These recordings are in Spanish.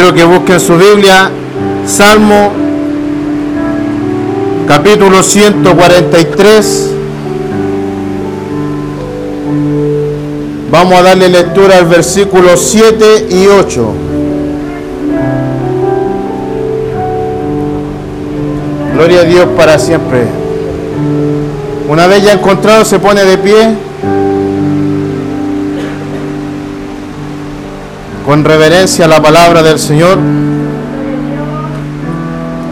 Quiero que busquen su Biblia, Salmo capítulo 143. Vamos a darle lectura al versículo 7 y 8. Gloria a Dios para siempre. Una vez ya encontrado, se pone de pie. Con reverencia la palabra del Señor.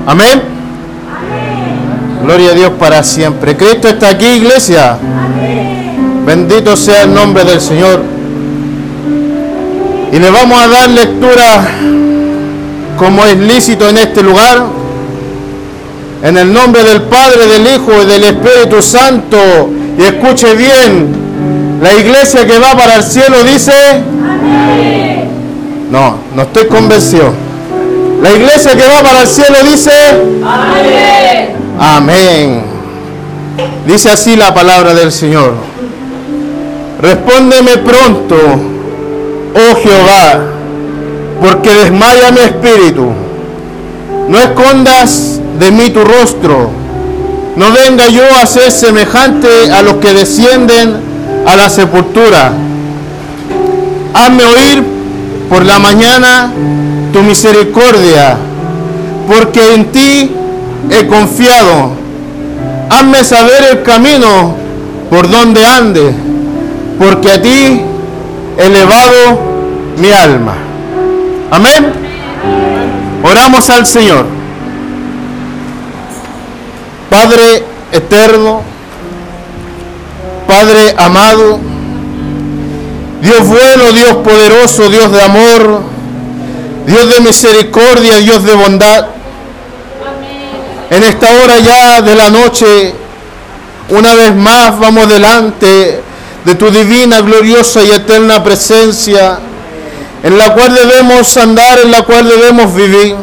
Amén. Gloria a Dios para siempre. Cristo está aquí, iglesia. Bendito sea el nombre del Señor. Y le vamos a dar lectura como es lícito en este lugar. En el nombre del Padre, del Hijo y del Espíritu Santo. Y escuche bien. La iglesia que va para el cielo dice... No, no estoy convencido. La iglesia que va para el cielo dice... Amén. Amén. Dice así la palabra del Señor. Respóndeme pronto, oh Jehová, porque desmaya mi espíritu. No escondas de mí tu rostro. No venga yo a ser semejante a los que descienden a la sepultura. Hazme oír por la mañana tu misericordia, porque en ti he confiado. Hazme saber el camino por donde ande, porque a ti he elevado mi alma. Amén. Oramos al Señor. Padre eterno, Padre amado, Dios bueno, Dios poderoso, Dios de amor, Dios de misericordia, Dios de bondad. En esta hora ya de la noche, una vez más vamos delante de tu divina, gloriosa y eterna presencia, en la cual debemos andar, en la cual debemos vivir.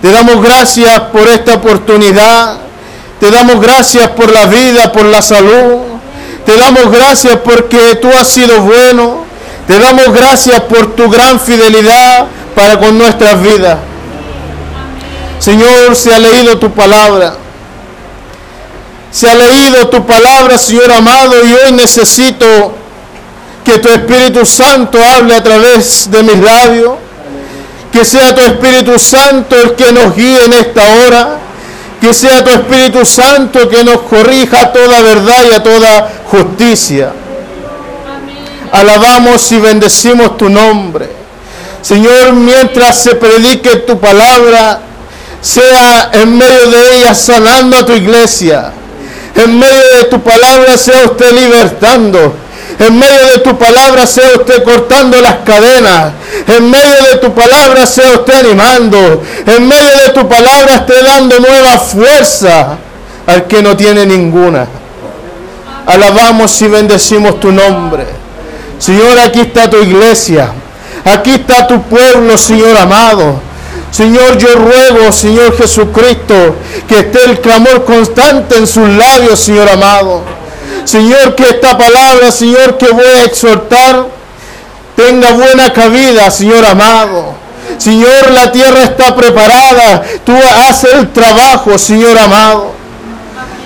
Te damos gracias por esta oportunidad, te damos gracias por la vida, por la salud, te damos gracias porque tú has sido bueno, te damos gracias por tu gran fidelidad para con nuestras vidas. Señor, se ha leído tu palabra. Se ha leído tu palabra, Señor amado, y hoy necesito que tu Espíritu Santo hable a través de mis labios. Que sea tu Espíritu Santo el que nos guíe en esta hora. Que sea tu Espíritu Santo que nos corrija a toda verdad y a toda justicia. Alabamos y bendecimos tu nombre. Señor, mientras se predique tu palabra, sea en medio de ella sanando a tu iglesia. En medio de tu palabra sea usted libertando. En medio de tu palabra sea usted cortando las cadenas. En medio de tu palabra sea usted animando. En medio de tu palabra esté dando nueva fuerza al que no tiene ninguna. Alabamos y bendecimos tu nombre. Señor, aquí está tu iglesia. Aquí está tu pueblo, Señor amado. Señor, yo ruego, Señor Jesucristo, que esté el clamor constante en sus labios, Señor amado. Señor, que esta palabra, Señor, que voy a exhortar, tenga buena cabida, Señor amado. Señor, la tierra está preparada. Tú haces el trabajo, Señor amado.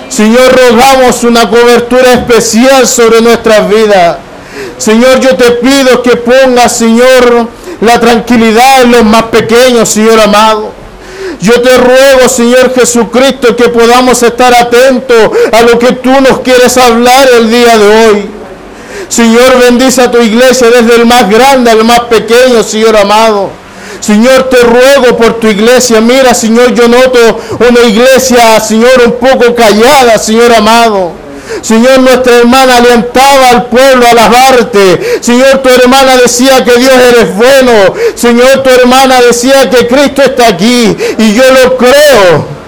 Señor, rogamos una cobertura especial sobre nuestras vidas. Señor, yo te pido que pongas, Señor, la tranquilidad en los más pequeños, Señor amado. Yo te ruego, Señor Jesucristo, que podamos estar atentos a lo que tú nos quieres hablar el día de hoy. Señor, bendice a tu iglesia desde el más grande al más pequeño, Señor amado. Señor, te ruego por tu iglesia. Mira, Señor, yo noto una iglesia, Señor, un poco callada, Señor amado. Señor, nuestra hermana alentaba al pueblo a alabarte. Señor, tu hermana decía que Dios eres bueno. Señor, tu hermana decía que Cristo está aquí. Y yo lo creo.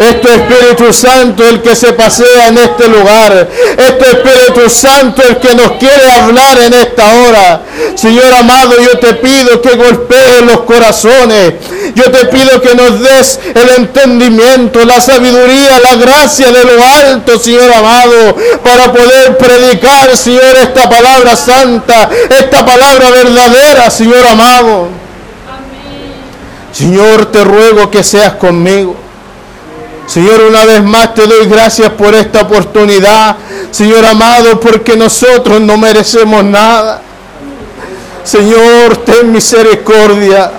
Es tu Espíritu Santo el que se pasea en este lugar. Es tu Espíritu Santo el que nos quiere hablar en esta hora. Señor amado, yo te pido que golpees los corazones. Yo te pido que nos des el entendimiento, la sabiduría, la gracia de lo alto, Señor amado, para poder predicar, Señor, esta palabra santa, esta palabra verdadera, Señor amado. Señor, te ruego que seas conmigo. Señor, una vez más te doy gracias por esta oportunidad. Señor amado, porque nosotros no merecemos nada. Señor, ten misericordia.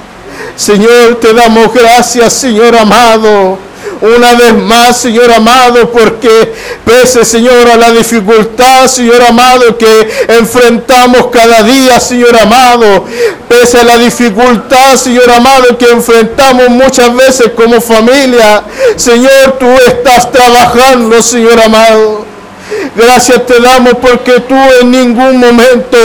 Señor, te damos gracias, Señor amado una vez más, Señor amado, porque pese, Señor, a la dificultad, Señor amado, que enfrentamos cada día, Señor amado, pese a la dificultad, Señor amado, que enfrentamos muchas veces como familia, Señor, tú estás trabajando, Señor amado. Gracias te damos porque tú en ningún momento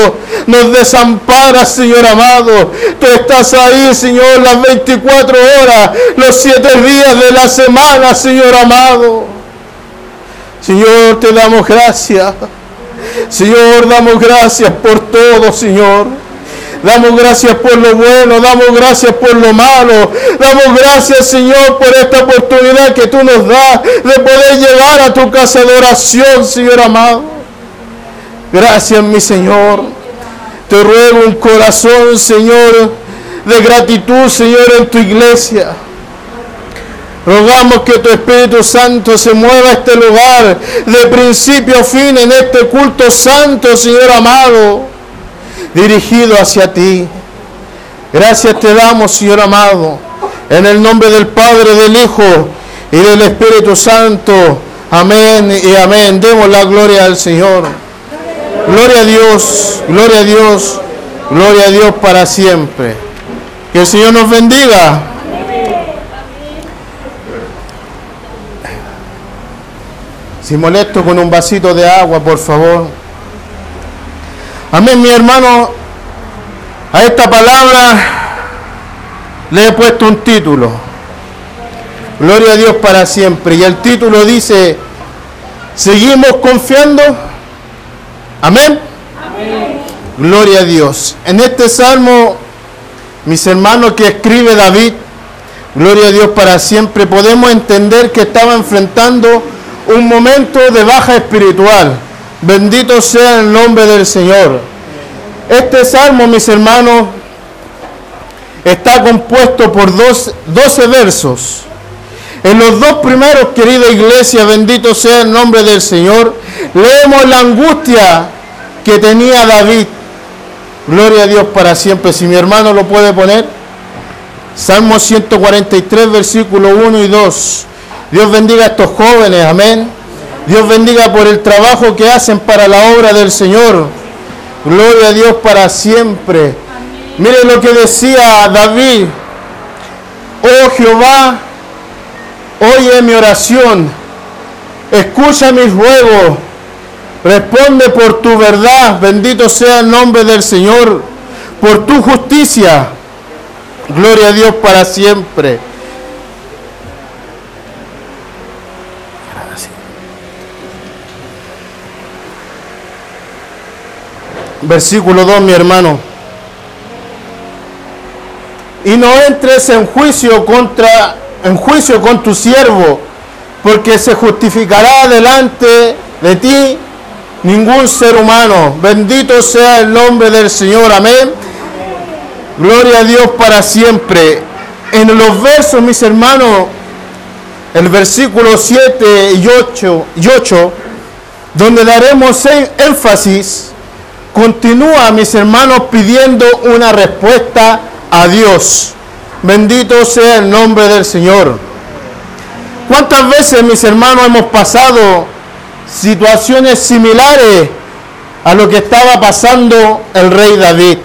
nos desamparas, Señor amado. Tú estás ahí, Señor, las 24 horas, los 7 días de la semana, Señor amado. Señor, te damos gracias. Señor, damos gracias por todo, Señor. Damos gracias por lo bueno, damos gracias por lo malo. Damos gracias, Señor, por esta oportunidad que tú nos das de poder llegar a tu casa de oración, Señor amado. Gracias, mi Señor. Te ruego un corazón, Señor, de gratitud, Señor, en tu iglesia. Rogamos que tu Espíritu Santo se mueva a este lugar de principio a fin en este culto santo, Señor amado dirigido hacia ti. Gracias te damos, Señor amado, en el nombre del Padre, del Hijo y del Espíritu Santo. Amén y amén. Demos la gloria al Señor. Gloria a Dios, gloria a Dios, gloria a Dios para siempre. Que el Señor nos bendiga. Si molesto con un vasito de agua, por favor. Amén, mi hermano. A esta palabra le he puesto un título. Gloria a Dios para siempre. Y el título dice, ¿seguimos confiando? Amén. Amén. Gloria a Dios. En este salmo, mis hermanos que escribe David, Gloria a Dios para siempre, podemos entender que estaba enfrentando un momento de baja espiritual Bendito sea el nombre del Señor. Este salmo, mis hermanos, está compuesto por dos, 12 versos. En los dos primeros, querida iglesia, bendito sea el nombre del Señor, leemos la angustia que tenía David. Gloria a Dios para siempre. Si mi hermano lo puede poner. Salmo 143, versículo 1 y 2. Dios bendiga a estos jóvenes. Amén. Dios bendiga por el trabajo que hacen para la obra del Señor. Gloria a Dios para siempre. Mire lo que decía David. Oh Jehová, oye mi oración, escucha mis ruegos, responde por tu verdad, bendito sea el nombre del Señor, por tu justicia. Gloria a Dios para siempre. Versículo 2, mi hermano. Y no entres en juicio contra en juicio con tu siervo, porque se justificará delante de ti ningún ser humano. Bendito sea el nombre del Señor. Amén. Gloria a Dios para siempre. En los versos, mis hermanos, el versículo 7 y 8, y 8 donde daremos énfasis Continúa, mis hermanos, pidiendo una respuesta a Dios. Bendito sea el nombre del Señor. ¿Cuántas veces, mis hermanos, hemos pasado situaciones similares a lo que estaba pasando el rey David?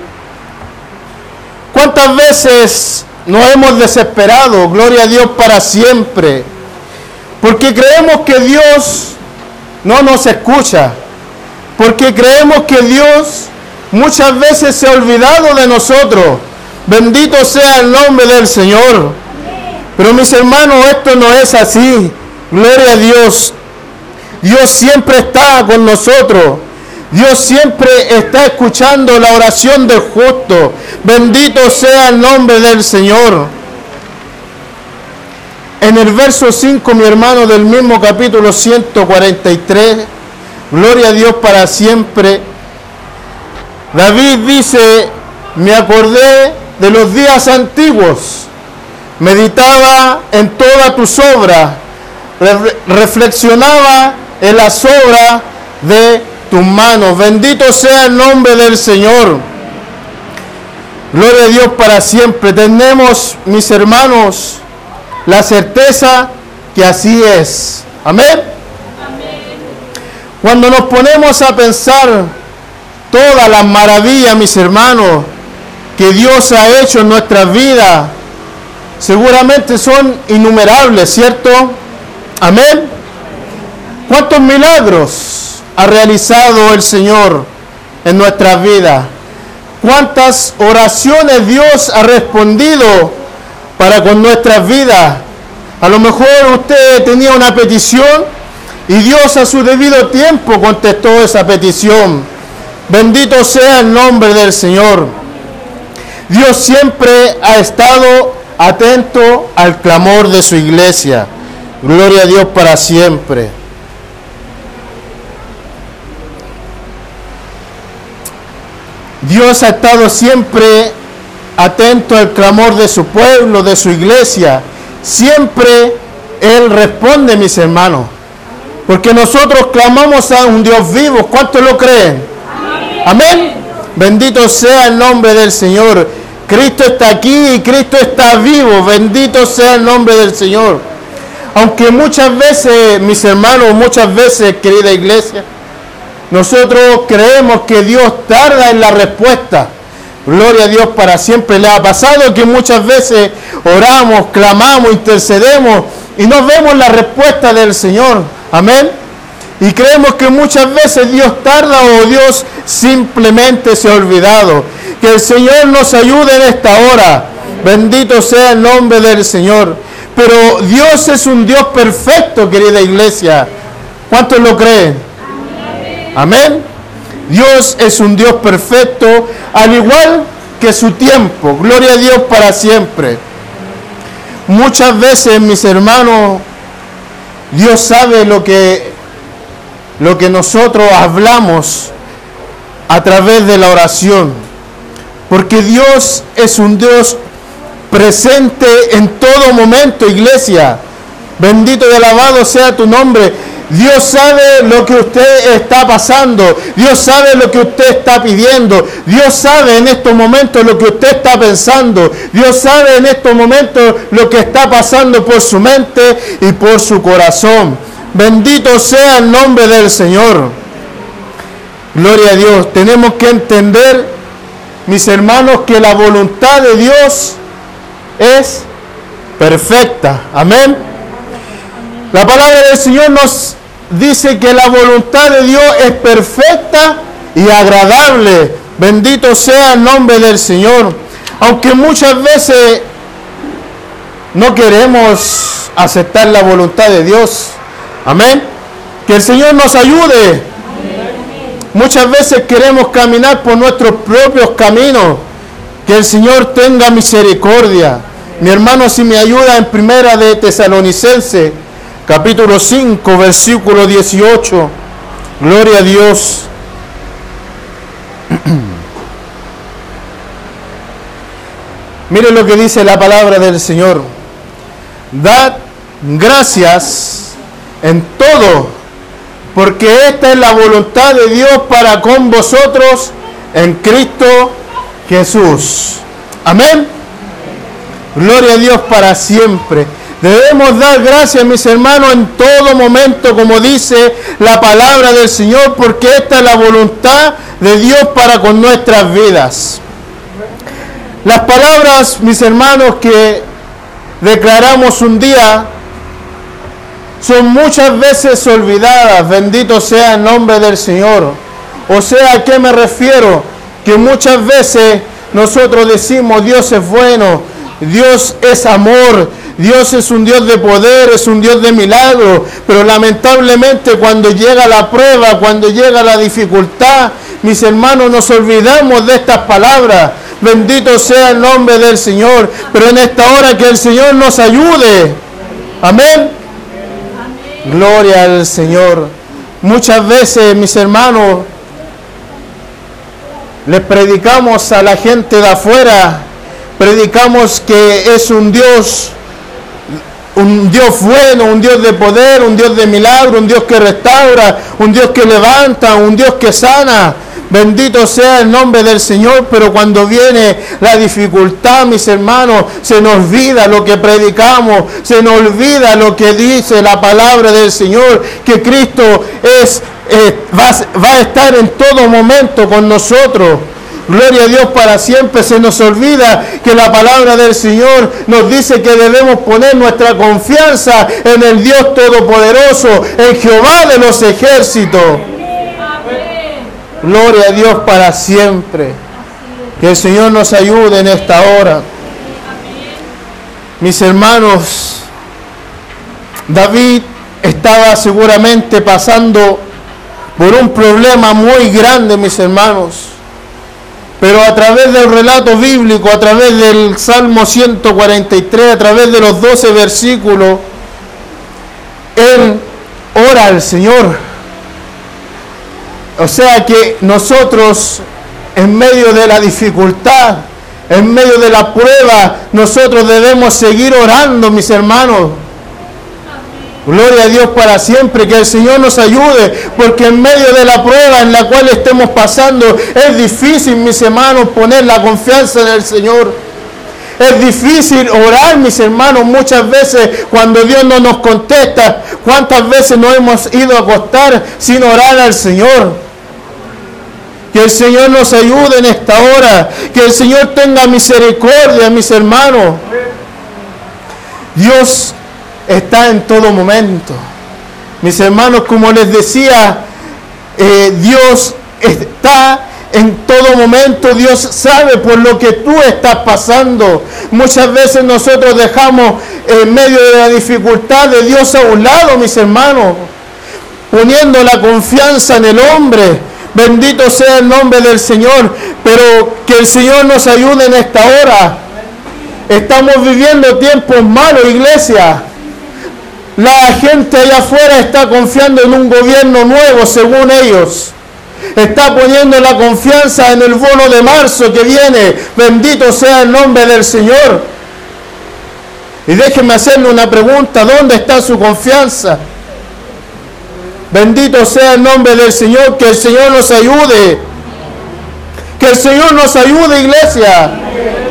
¿Cuántas veces nos hemos desesperado, gloria a Dios para siempre? Porque creemos que Dios no nos escucha porque creemos que Dios muchas veces se ha olvidado de nosotros. Bendito sea el nombre del Señor. Pero mis hermanos, esto no es así. Gloria a Dios. Dios siempre está con nosotros. Dios siempre está escuchando la oración del justo. Bendito sea el nombre del Señor. En el verso 5, mi hermano, del mismo capítulo 143, Gloria a Dios para siempre. David dice, me acordé de los días antiguos. meditaba en todas tus obras, reflexionaba en las obras de tus manos. Bendito sea el nombre del Señor. Gloria a Dios para siempre. Tenemos, mis hermanos, la certeza que así es. Amén. Cuando nos ponemos a pensar todas las maravillas, mis hermanos, que Dios ha hecho en nuestras vidas, seguramente son innumerables, ¿cierto? Amén. ¿Cuántos milagros ha realizado el Señor en nuestras vidas? ¿Cuántas oraciones Dios ha respondido para con nuestras vidas? A lo mejor usted tenía una petición y Dios a su debido tiempo contestó esa petición. Bendito sea el nombre del Señor. Dios siempre ha estado atento al clamor de su iglesia. Gloria a Dios para siempre. Dios ha estado siempre atento al clamor de su pueblo, de su iglesia. Siempre Él responde, mis hermanos. Porque nosotros clamamos a un Dios vivo. ¿Cuántos lo creen? Amén. Bendito sea el nombre del Señor. Cristo está aquí y Cristo está vivo. Bendito sea el nombre del Señor. Aunque muchas veces, mis hermanos, muchas veces, querida iglesia, nosotros creemos que Dios tarda en la respuesta. Gloria a Dios para siempre. Le ha pasado que muchas veces oramos, clamamos, intercedemos y no vemos la respuesta del Señor. Amén. Y creemos que muchas veces Dios tarda o Dios simplemente se ha olvidado. Que el Señor nos ayude en esta hora. Bendito sea el nombre del Señor. Pero Dios es un Dios perfecto, querida iglesia. ¿Cuántos lo creen? Amén. Dios es un Dios perfecto, al igual que su tiempo. Gloria a Dios para siempre. Muchas veces, mis hermanos, Dios sabe lo que lo que nosotros hablamos a través de la oración. Porque Dios es un Dios presente en todo momento, iglesia. Bendito y alabado sea tu nombre. Dios sabe lo que usted está pasando. Dios sabe lo que usted está pidiendo. Dios sabe en estos momentos lo que usted está pensando. Dios sabe en estos momentos lo que está pasando por su mente y por su corazón. Bendito sea el nombre del Señor. Gloria a Dios. Tenemos que entender, mis hermanos, que la voluntad de Dios es perfecta. Amén. La palabra del Señor nos dice que la voluntad de Dios es perfecta y agradable. Bendito sea el nombre del Señor. Aunque muchas veces no queremos aceptar la voluntad de Dios. Amén. Que el Señor nos ayude. Muchas veces queremos caminar por nuestros propios caminos. Que el Señor tenga misericordia. Mi hermano, si me ayuda en primera de Tesalonicense, capítulo 5, versículo 18. Gloria a Dios. Mire lo que dice la palabra del Señor. Dad gracias en todo, porque esta es la voluntad de Dios para con vosotros en Cristo Jesús. Amén. Gloria a Dios para siempre. Debemos dar gracias, mis hermanos, en todo momento, como dice la palabra del Señor, porque esta es la voluntad de Dios para con nuestras vidas. Las palabras, mis hermanos, que declaramos un día son muchas veces olvidadas. Bendito sea el nombre del Señor. O sea, ¿a qué me refiero? Que muchas veces nosotros decimos, Dios es bueno, Dios es amor, Dios es un Dios de poder, es un Dios de milagro, pero lamentablemente cuando llega la prueba, cuando llega la dificultad, mis hermanos, nos olvidamos de estas palabras. Bendito sea el nombre del Señor, pero en esta hora que el Señor nos ayude. Amén. Gloria al Señor. Muchas veces, mis hermanos, les predicamos a la gente de afuera, predicamos que es un Dios, un Dios bueno, un Dios de poder, un Dios de milagro, un Dios que restaura, un Dios que levanta, un Dios que sana. Bendito sea el nombre del Señor, pero cuando viene la dificultad, mis hermanos, se nos olvida lo que predicamos, se nos olvida lo que dice la palabra del Señor, que Cristo es, eh, va, va a estar en todo momento con nosotros. Gloria a Dios para siempre. Se nos olvida que la palabra del Señor nos dice que debemos poner nuestra confianza en el Dios Todopoderoso, en Jehová de los ejércitos. Gloria a Dios para siempre. Que el Señor nos ayude en esta hora. Mis hermanos, David estaba seguramente pasando por un problema muy grande, mis hermanos. Pero a través del relato bíblico, a través del Salmo 143, a través de los 12 versículos, Él ora al Señor. O sea que nosotros, en medio de la dificultad, en medio de la prueba, nosotros debemos seguir orando, mis hermanos. Gloria a Dios para siempre, que el Señor nos ayude, porque en medio de la prueba en la cual estemos pasando, es difícil, mis hermanos, poner la confianza en el Señor. Es difícil orar, mis hermanos, muchas veces cuando Dios no nos contesta. ¿Cuántas veces no hemos ido a acostar sin orar al Señor? Que el Señor nos ayude en esta hora. Que el Señor tenga misericordia, mis hermanos. Dios está en todo momento. Mis hermanos, como les decía, eh, Dios está en todo momento. Dios sabe por lo que tú estás pasando. Muchas veces nosotros dejamos en medio de la dificultad de Dios a un lado, mis hermanos, poniendo la confianza en el hombre. Bendito sea el nombre del Señor, pero que el Señor nos ayude en esta hora. Estamos viviendo tiempos malos, iglesia. La gente allá afuera está confiando en un gobierno nuevo, según ellos. Está poniendo la confianza en el bono de marzo que viene. Bendito sea el nombre del Señor. Y déjenme hacerle una pregunta. ¿Dónde está su confianza? Bendito sea el nombre del Señor. Que el Señor nos ayude. Que el Señor nos ayude, iglesia.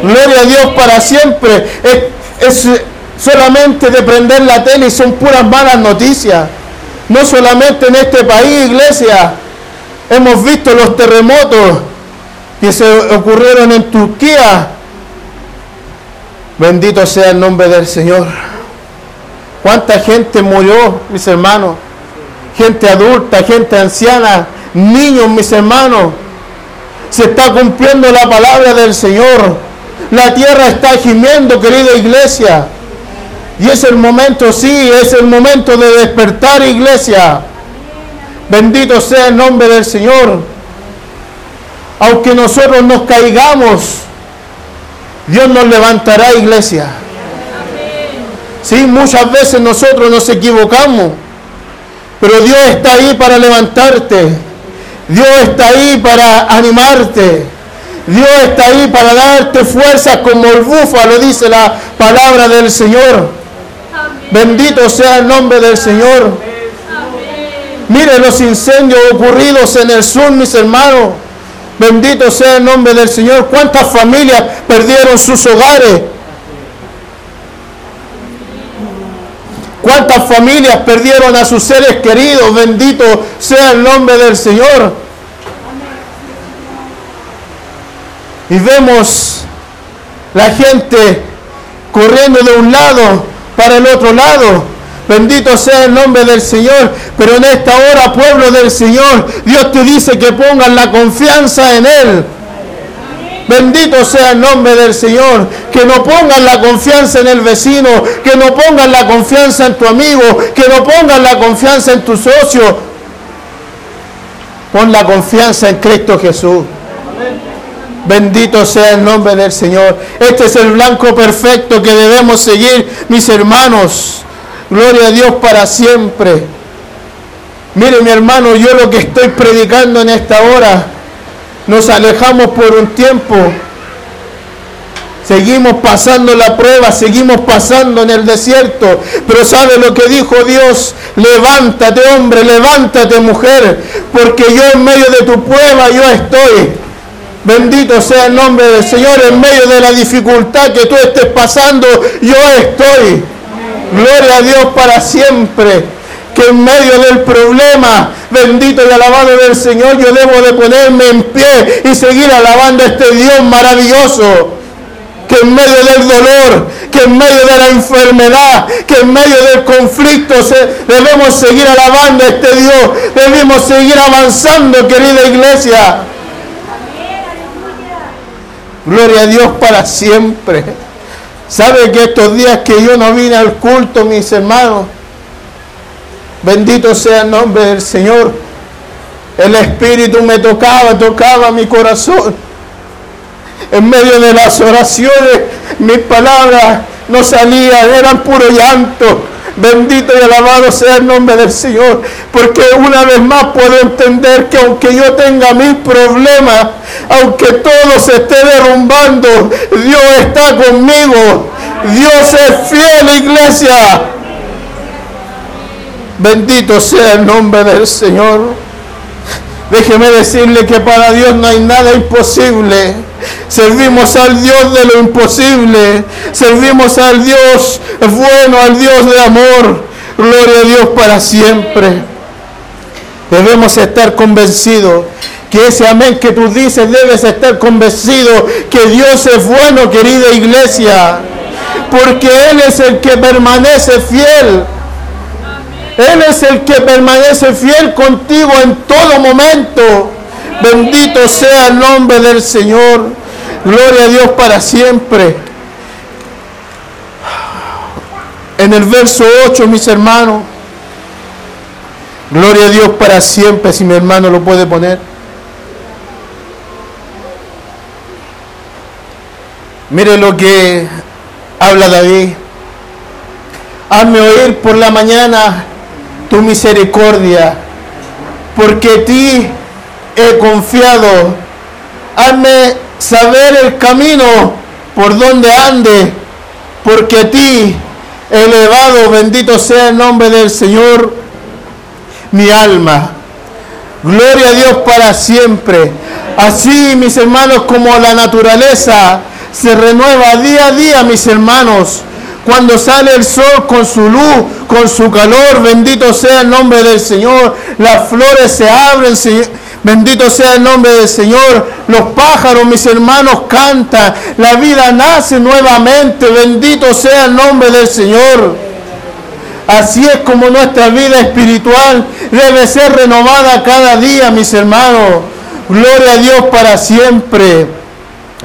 Gloria a Dios para siempre. Solamente de prender la tele son puras malas noticias. No solamente en este país, iglesia. Hemos visto los terremotos que se ocurrieron en Turquía. Bendito sea el nombre del Señor. ¿Cuánta gente murió, mis hermanos? Gente adulta, gente anciana, niños, mis hermanos. Se está cumpliendo la palabra del Señor. La tierra está gimiendo, querida iglesia. Y es el momento, sí, es el momento de despertar, iglesia. Bendito sea el nombre del Señor. Aunque nosotros nos caigamos, Dios nos levantará, iglesia. Sí, muchas veces nosotros nos equivocamos, pero Dios está ahí para levantarte. Dios está ahí para animarte. Dios está ahí para darte fuerzas como el búfalo, dice la palabra del Señor. Bendito sea el nombre del Señor. Mire los incendios ocurridos en el sur, mis hermanos. Bendito sea el nombre del Señor. ¿Cuántas familias perdieron sus hogares? ¿Cuántas familias perdieron a sus seres queridos? Bendito sea el nombre del Señor. Y vemos la gente corriendo de un lado para el otro lado. Bendito sea el nombre del Señor. Pero en esta hora, pueblo del Señor, Dios te dice que pongan la confianza en Él. Bendito sea el nombre del Señor. Que no pongan la confianza en el vecino. Que no pongan la confianza en tu amigo. Que no pongan la confianza en tu socio. Pon la confianza en Cristo Jesús. Bendito sea el nombre del Señor. Este es el blanco perfecto que debemos seguir, mis hermanos. Gloria a Dios para siempre. Mire mi hermano, yo lo que estoy predicando en esta hora, nos alejamos por un tiempo Seguimos pasando la prueba, seguimos pasando en el desierto. Pero ¿sabe lo que dijo Dios? Levántate hombre, levántate mujer, porque yo en medio de tu prueba yo estoy. Bendito sea el nombre del Señor, en medio de la dificultad que tú estés pasando, yo estoy. Gloria a Dios para siempre. Que en medio del problema, bendito y alabado del Señor, yo debo de ponerme en pie y seguir alabando a este Dios maravilloso que en medio del dolor, que en medio de la enfermedad, que en medio del conflicto debemos seguir alabando a este Dios, debemos seguir avanzando, querida iglesia. Gloria a Dios para siempre. ¿Sabe que estos días que yo no vine al culto, mis hermanos? Bendito sea el nombre del Señor. El Espíritu me tocaba, tocaba mi corazón en medio de las oraciones, mis palabras no salían, eran puro llanto. Bendito y alabado sea el nombre del Señor, porque una vez más puedo entender que aunque yo tenga mis problemas, aunque todo se esté derrumbando, Dios está conmigo. Dios es fiel, iglesia. Bendito sea el nombre del Señor. Déjeme decirle que para Dios no hay nada imposible. Servimos al Dios de lo imposible. Servimos al Dios bueno, al Dios de amor. Gloria a Dios para siempre. Debemos estar convencidos que ese amén que tú dices debes estar convencido que Dios es bueno, querida iglesia. Porque Él es el que permanece fiel. Él es el que permanece fiel contigo en todo momento. Bendito sea el nombre del Señor. Gloria a Dios para siempre. En el verso 8, mis hermanos. Gloria a Dios para siempre, si mi hermano lo puede poner. Mire lo que habla David. Hazme oír por la mañana tu misericordia, porque ti he confiado. Hazme saber el camino por donde ande, porque a ti elevado, bendito sea el nombre del Señor, mi alma. Gloria a Dios para siempre. Así, mis hermanos, como la naturaleza se renueva día a día, mis hermanos cuando sale el sol con su luz, con su calor, bendito sea el nombre del Señor. Las flores se abren, bendito sea el nombre del Señor. Los pájaros, mis hermanos, cantan. La vida nace nuevamente, bendito sea el nombre del Señor. Así es como nuestra vida espiritual debe ser renovada cada día, mis hermanos. Gloria a Dios para siempre.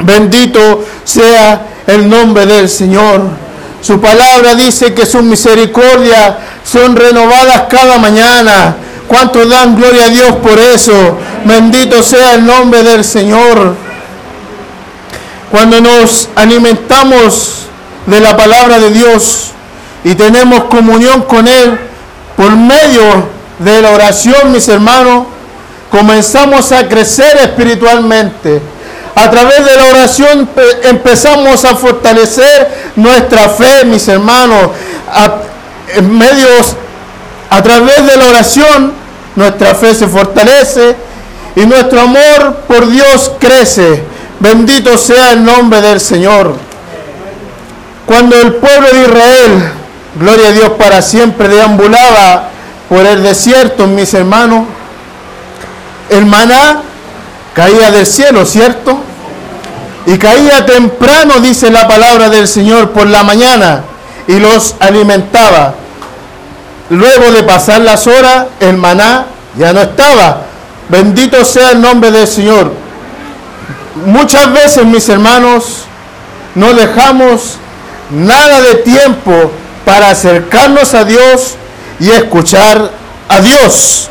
Bendito sea el nombre del Señor. Su palabra dice que sus misericordias son renovadas cada mañana. ¿Cuántos dan gloria a Dios por eso? Bendito sea el nombre del Señor. Cuando nos alimentamos de la palabra de Dios y tenemos comunión con Él por medio de la oración, mis hermanos, comenzamos a crecer espiritualmente a través de la oración empezamos a fortalecer nuestra fe, mis hermanos. A, medios, a través de la oración, nuestra fe se fortalece y nuestro amor por Dios crece. Bendito sea el nombre del Señor. Cuando el pueblo de Israel, gloria a Dios para siempre, deambulaba por el desierto, mis hermanos, el maná caía del cielo, ¿cierto? Y caía temprano, dice la palabra del Señor, por la mañana y los alimentaba. Luego de pasar las horas, el maná ya no estaba. Bendito sea el nombre del Señor. Muchas veces, mis hermanos, no dejamos nada de tiempo para acercarnos a Dios y escuchar a Dios.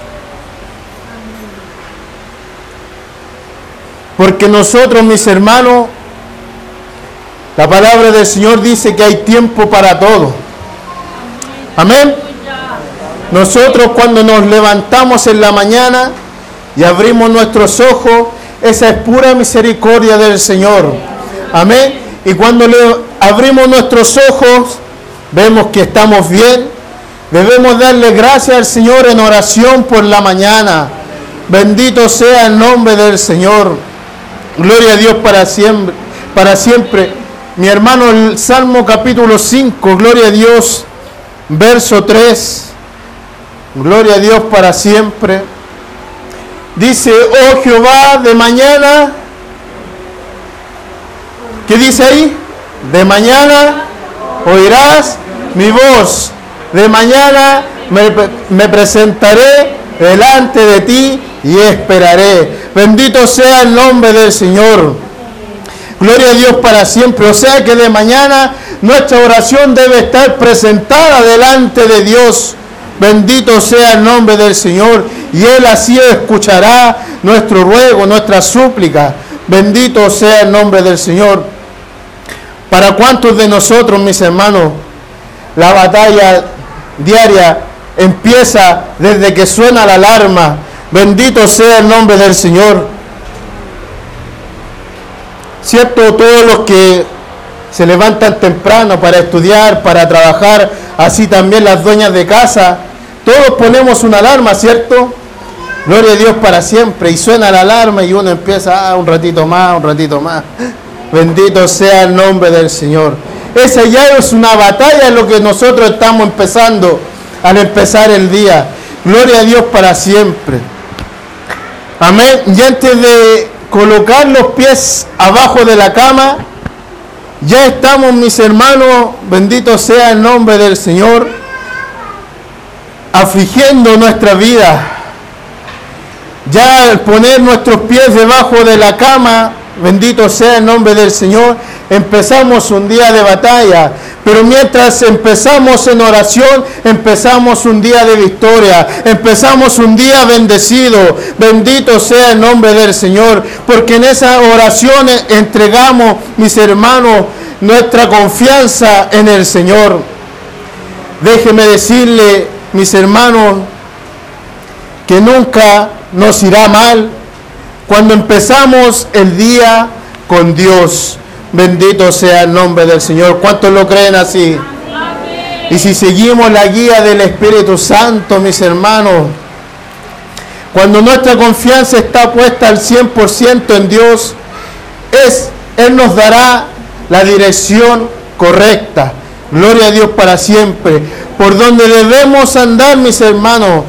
Porque nosotros, mis hermanos, la palabra del Señor dice que hay tiempo para todo. Amén. Nosotros cuando nos levantamos en la mañana y abrimos nuestros ojos, esa es pura misericordia del Señor. Amén. Y cuando le abrimos nuestros ojos, vemos que estamos bien. Debemos darle gracias al Señor en oración por la mañana. Bendito sea el nombre del Señor. Gloria a Dios para siempre. Para siempre. Mi hermano, el Salmo capítulo 5, gloria a Dios, verso 3. Gloria a Dios para siempre. Dice, oh Jehová, de mañana. ¿Qué dice ahí? De mañana oirás mi voz. De mañana me, me presentaré delante de ti y esperaré. Bendito sea el nombre del Señor. Gloria a Dios para siempre. O sea que de mañana nuestra oración debe estar presentada delante de Dios. Bendito sea el nombre del Señor. Y Él así escuchará nuestro ruego, nuestra súplica. Bendito sea el nombre del Señor. ¿Para cuántos de nosotros, mis hermanos, la batalla diaria empieza desde que suena la alarma? Bendito sea el nombre del Señor. ¿Cierto? Todos los que se levantan temprano para estudiar, para trabajar, así también las dueñas de casa, todos ponemos una alarma, ¿cierto? Gloria a Dios para siempre. Y suena la alarma y uno empieza, ah, un ratito más, un ratito más. Bendito sea el nombre del Señor. Esa ya es una batalla en lo que nosotros estamos empezando al empezar el día. Gloria a Dios para siempre. Amén. Y antes de colocar los pies abajo de la cama, ya estamos, mis hermanos, bendito sea el nombre del Señor, afligiendo nuestra vida. Ya al poner nuestros pies debajo de la cama, bendito sea el nombre del Señor, empezamos un día de batalla. Pero mientras empezamos en oración, empezamos un día de victoria, empezamos un día bendecido. Bendito sea el nombre del Señor, porque en esa oración entregamos, mis hermanos, nuestra confianza en el Señor. Déjeme decirle, mis hermanos, que nunca nos irá mal cuando empezamos el día con Dios. Bendito sea el nombre del Señor. ¿Cuántos lo creen así? Y si seguimos la guía del Espíritu Santo, mis hermanos, cuando nuestra confianza está puesta al 100% en Dios, es, Él nos dará la dirección correcta. Gloria a Dios para siempre. Por donde debemos andar, mis hermanos,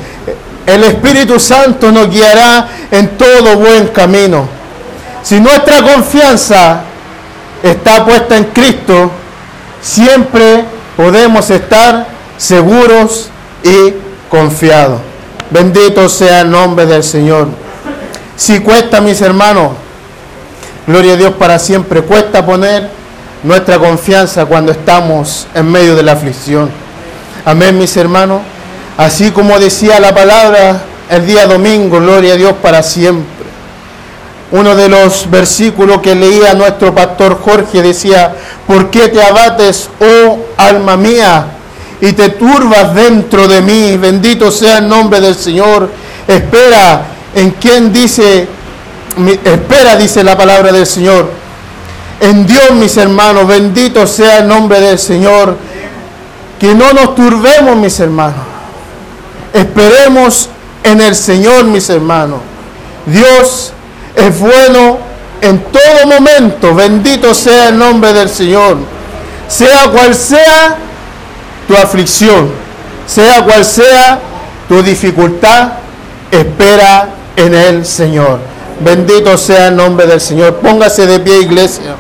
el Espíritu Santo nos guiará en todo buen camino. Si nuestra confianza está puesta en Cristo, siempre podemos estar seguros y confiados. Bendito sea el nombre del Señor. Si cuesta, mis hermanos, gloria a Dios para siempre, cuesta poner nuestra confianza cuando estamos en medio de la aflicción. Amén, mis hermanos. Así como decía la palabra el día domingo, gloria a Dios para siempre. Uno de los versículos que leía nuestro pastor Jorge decía, ¿por qué te abates, oh alma mía, y te turbas dentro de mí? Bendito sea el nombre del Señor. Espera en quien dice, espera, dice la palabra del Señor. En Dios, mis hermanos, bendito sea el nombre del Señor. Que no nos turbemos, mis hermanos. Esperemos en el Señor, mis hermanos. Dios es bueno en todo momento. Bendito sea el nombre del Señor. Sea cual sea tu aflicción, sea cual sea tu dificultad, espera en el Señor. Bendito sea el nombre del Señor. Póngase de pie, iglesia.